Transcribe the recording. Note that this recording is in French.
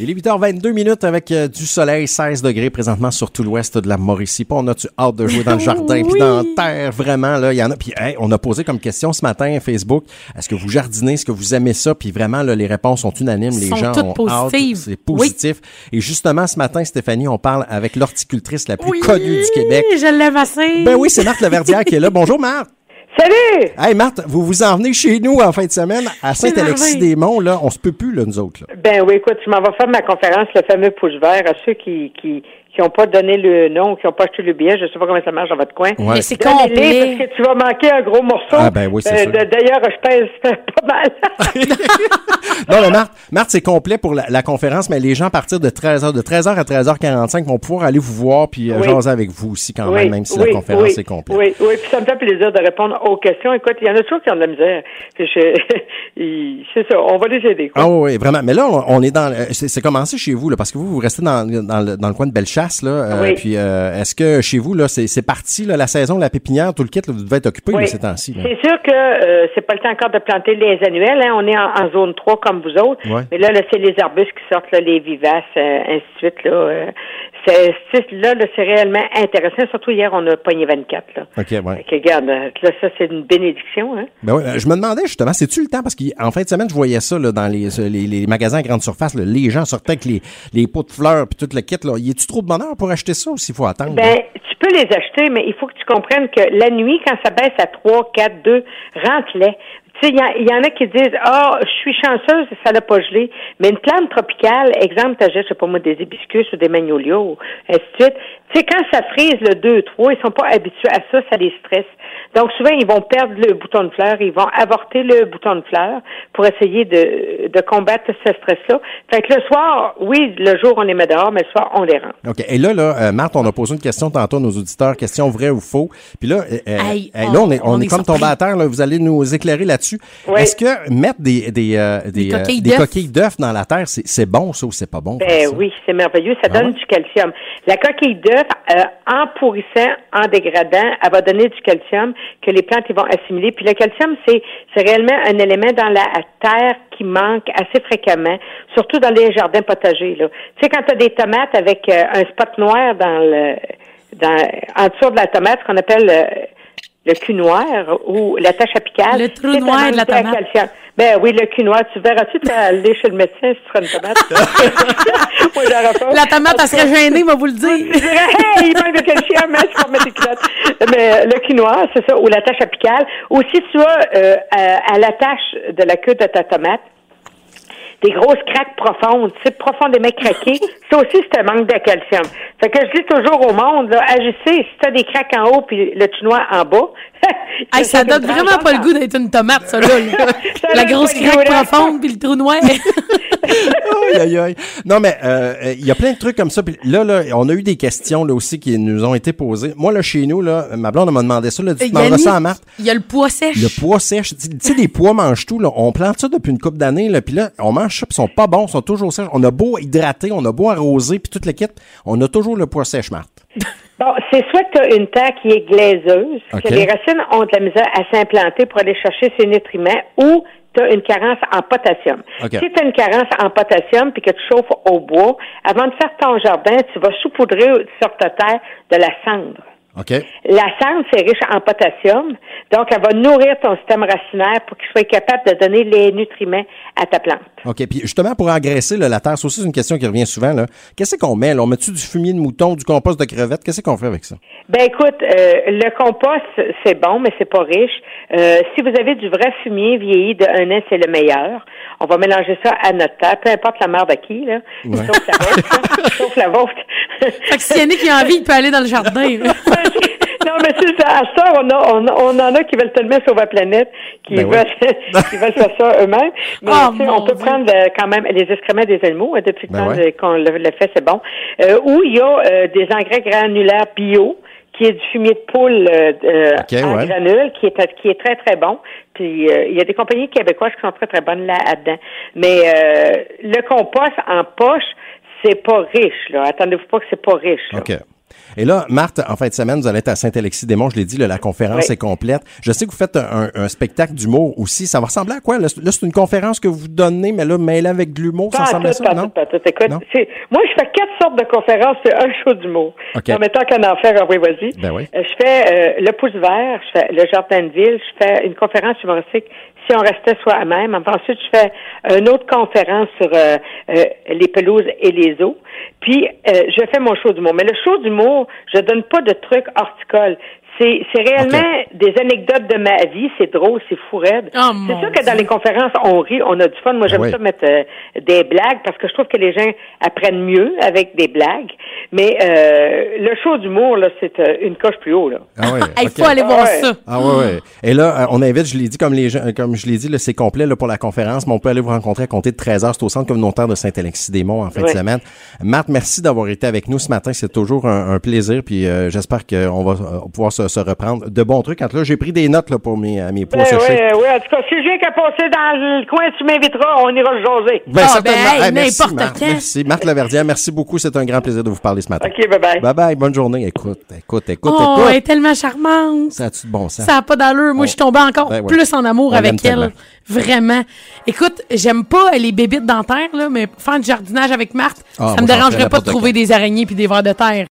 Il est 8h22 minutes avec euh, du soleil, 16 degrés présentement sur tout l'ouest de la Mauricie. Puis on a-tu hâte de jouer dans le jardin puis dans la terre, vraiment, là, il y en a. Puis hey, on a posé comme question ce matin à Facebook, est-ce que vous jardinez, est-ce que vous aimez ça? Puis vraiment, là, les réponses sont unanimes, les Sont gens ont positives. hâte, c'est positif. Et justement, ce matin, Stéphanie, on parle avec l'horticultrice la plus connue du Québec. Je l'aime assez. Ben oui, c'est Marthe Laverdière qui est là. Bonjour Marthe. Salut! Hey Marthe, vous vous en venez chez nous en fin de semaine à Saint-Alexis-des-Monts, là. On se peut plus, là, nous autres, là. Ben oui, écoute, je m'en vais faire ma conférence, le fameux pouce vert, à ceux qui qui qui n'ont pas donné le nom, qui n'ont pas acheté le billet, je sais pas comment ça marche dans votre coin. Ouais. Mais c'est complet. parce que tu vas manquer un gros morceau. Ah, ben oui, c'est sûr. d- D'ailleurs, je pèse pas mal. Non, mais Marthe, Marthe, c'est complet pour la, la conférence, mais les gens à partir de 13h, de 13h à 13h45 vont pouvoir aller vous voir puis euh, Oui. jaser avec vous aussi quand même, même si la conférence oui, est complète. Oui, oui, puis ça me fait plaisir de répondre aux questions. Écoute, il y en a toujours qui ont de la misère. Je- c'est ça, on va les aider. Quoi. Ah oui, vraiment. Mais là, on, on est dans. euh, C'est c'est commencé chez vous, là, parce que vous, vous restez dans, dans, le, dans le coin de Bellechasse, là. euh, Oui. Puis, euh, est-ce que chez vous, là, c'est parti, là, la saison, la pépinière, tout le kit, là, vous devez être occupé, Oui. ces temps-ci. C'est sûr que euh, c'est pas le temps encore de planter les annuels. Hein. On est en, en zone 3 comme vous autres. Mais là, là c'est les arbustes qui sortent, là, les vivaces, ainsi de suite. Là, c'est, là, là, c'est réellement intéressant. Surtout hier, on a pogné 24. Là. OK, ouais. Que, regarde, là, ça, c'est une bénédiction. Hein? Ben oui, je me demandais justement, c'est-tu le temps? Parce qu'en fin de semaine, je voyais ça là, dans les, les, les magasins à grande surface. là, les gens sortaient avec les, les pots de fleurs puis tout le kit. Là. Y a-tu trop de pour acheter ça ou s'il faut attendre? Ben, tu peux les acheter, mais il faut que tu comprennes que la nuit, quand ça baisse à 3, 4, 2, rentre-les. Tu sais, il y, en- il y en a qui disent Ah, je suis chanceuse, ça l'a pas gelé. Mais une plante tropicale, exemple, t'achètes, je sais pas moi, des hibiscus ou des magnolias ou ainsi de suite. Tu sais, quand ça frise le 2, 3, ils sont pas habitués à ça, ça les stresse. Donc, souvent, ils vont perdre le bouton de fleur, ils vont avorter le bouton de fleur pour essayer de, de combattre ce stress-là. Fait que le soir, oui, le jour, on les met dehors, mais le soir, on les rend. OK. Et là, là, euh, Marthe, on a posé une question tantôt à nos auditeurs, question vraie ou faux? Puis là, euh, euh, euh, là, on est, on on est est comme tombé à terre. Là, vous allez nous éclairer là-dessus. Oui. Est-ce que mettre des, des, euh, des, Des euh, coquilles d'œufs? dans la terre, c'est bon, ça, ou c'est pas bon? Ben oui, c'est merveilleux. Ça Ah donne ouais? du calcium. La coquille d'œuf, euh, en pourrissant, en dégradant, elle va donner du calcium que les plantes ils vont assimiler. Puis le calcium, c'est c'est réellement un élément dans la terre qui manque assez fréquemment, surtout dans les jardins potagers. Là. Tu sais, quand tu as des tomates avec euh, un spot noir dans le dans en dessous de la tomate, ce qu'on appelle le cul noir ou la tache apicale. Le trou noir de la tomate. calcium. Ben oui, le cul noir. Tu verras-tu, tu vas aller chez le médecin si tu feras une tomate? Moi, j'aurais pas. La tomate, elle serait gênée, va vous le Je dire. dirais, hey, il manque de calcium, hein, tu vas mettre tes culottes. Mais le quinoa, c'est ça, ou la tache apicale. Ou si tu as euh, à, à la de la queue de ta tomate, des grosses craques profondes, tu sais, profondément craquées, ça aussi, c'est un manque de calcium. Fait que je dis toujours au monde, là, agissez, si tu as des craques en haut puis le quinoa en bas. Hey, ça donne vraiment pas le goût d'être une tomate, ça, là. La grosse craque profonde puis le trou noir. Aïe, aïe, aïe. Non, mais euh, euh, il y a plein de trucs comme ça. Puis là, là, on a eu des questions là aussi qui nous ont été posées. Moi, là, chez nous, là, ma blonde m'a demandé ça. Là, tu demanderas Yannick, ça à Marthe. Il y a le pois sèche. Le pois sèche, tu sais, les pois mangent tout, là. On plante ça depuis une couple d'années, là. Puis là, on mange ça, puis ils sont pas bons, ils sont toujours sèches. On a beau hydrater, on a beau arroser, puis toute l'équipe, on a toujours le pois sèche, Marthe. Bon, c'est soit que tu as une terre qui est glaiseuse, que les racines ont de la misère à s'implanter pour aller chercher ces nutriments, ou tu as une carence en potassium. Si tu as une carence en potassium puis que tu chauffes au bois, avant de faire ton jardin, tu vas saupoudrer sur ta terre de la cendre. OK? La cendre, c'est riche en potassium, donc elle va nourrir ton système racinaire pour qu'il soit capable de donner les nutriments à ta plante. OK. Puis justement, pour engraisser là, la terre, ça aussi, c'est une question qui revient souvent, là. Qu'est-ce qu'on met, là? On met-tu du fumier de mouton, du compost de crevettes? Qu'est-ce qu'on fait avec ça? Ben écoute, euh, le compost, c'est bon, mais c'est pas riche. Euh, si vous avez du vrai fumier vieilli de un an, c'est le meilleur. On va mélanger ça à notre terre, peu importe la merde à qui, là. Sauf la vôtre. là. Sauf la vôtre. Fait que si Yannick a envie, il peut aller dans le jardin. là. non, mais c'est ça. À ça, on, a, on, a- on en a qui veulent tellement sauver la planète, qui, Ben oui. veulent, qui veulent faire ça eux-mêmes. Mais Oh, tu sais, mon on peut Dieu. prendre euh, quand même les excréments des animaux, hein, depuis le Ben temps ouais. de- qu'on le, le fait, c'est bon. Euh, ou il y a euh, des engrais granulaires bio, qui est du fumier de poule euh, euh, Ok, en ouais. granule, qui est, qui est très, très bon. Puis euh, il y a des compagnies québécoises qui sont très, très bonnes là-dedans. Mais euh, le compost en poche, c'est pas riche, là. Attendez-vous pas que c'est pas riche. là. OK. Et là, Marthe, en fin de semaine, vous allez être à Saint-Alexis-des-Monts. Je l'ai dit, là, la conférence Oui. est complète. Je sais que vous faites un, un spectacle d'humour aussi. Ça va ressembler à quoi? Là, c'est une conférence que vous donnez, mais là, mêlée avec de l'humour, ça à ressemble à tout, ça, pas non? pas tout. Écoute, Non? moi, je fais quatre sortes de conférences, c'est un show d'humour. OK. En mettant qu'un enfer, ah oui, vas-y. Ben oui. Euh, je fais euh, le pouce vert, je fais le jardin de ville, je fais une conférence humoristique si on restait soi-même. Ensuite, je fais une autre conférence sur euh, euh, les pelouses et les eaux. Puis, euh, je fais mon show d'humour. Mais le show d'humour, je donne pas de trucs horticoles. C'est, c'est réellement des anecdotes de ma vie. C'est drôle, c'est fou raide. Oh, c'est sûr que dans Dieu. les conférences, on rit, on a du fun. Moi, j'aime oui. ça mettre euh, des blagues parce que je trouve que les gens apprennent mieux avec des blagues. Mais euh, le show d'humour, là, c'est euh, une coche plus haut. Là. Ah Il OK. faut aller voir Ouais. ça. Ah ouais, ouais. Et là, euh, on invite, je l'ai dit comme les gens, comme je l'ai dit, là, c'est complet là, pour la conférence, mais on peut aller vous rencontrer à compter de 13h. C'est au centre communautaire de Saint-Alexis-des-Monts en fin de semaine. Marthe, merci d'avoir été avec nous ce matin. C'est toujours un, un plaisir. Puis euh, j'espère qu'on va pouvoir se, se reprendre de bons trucs. En tout cas, j'ai pris des notes là, pour mes, euh, mes points séchés. ouais, ouais. En tout cas, si viens qu'à passer dans le coin, tu m'inviteras, on ira le jaser. Ben, Ah, certainement. ben, hey, Ah, merci, n'importe Marthe. quand. Merci. Marthe Laverdière, merci beaucoup. C'est un grand plaisir de vous parler ce matin. OK, bye-bye. Bye bye. Bonne journée. Écoute, écoute, écoute, Oh, écoute. elle est tellement charmante. Ça a-tu de bon sens? Ça n'a pas d'allure. Moi, je suis tombée encore Ben ouais. plus en amour On avec elle. tellement. Vraiment. Écoute, j'aime pas les bébites dentaires, là, mais faire du jardinage avec Marthe, Ah, ça me dérangerait pas de trouver des araignées puis des vers de terre.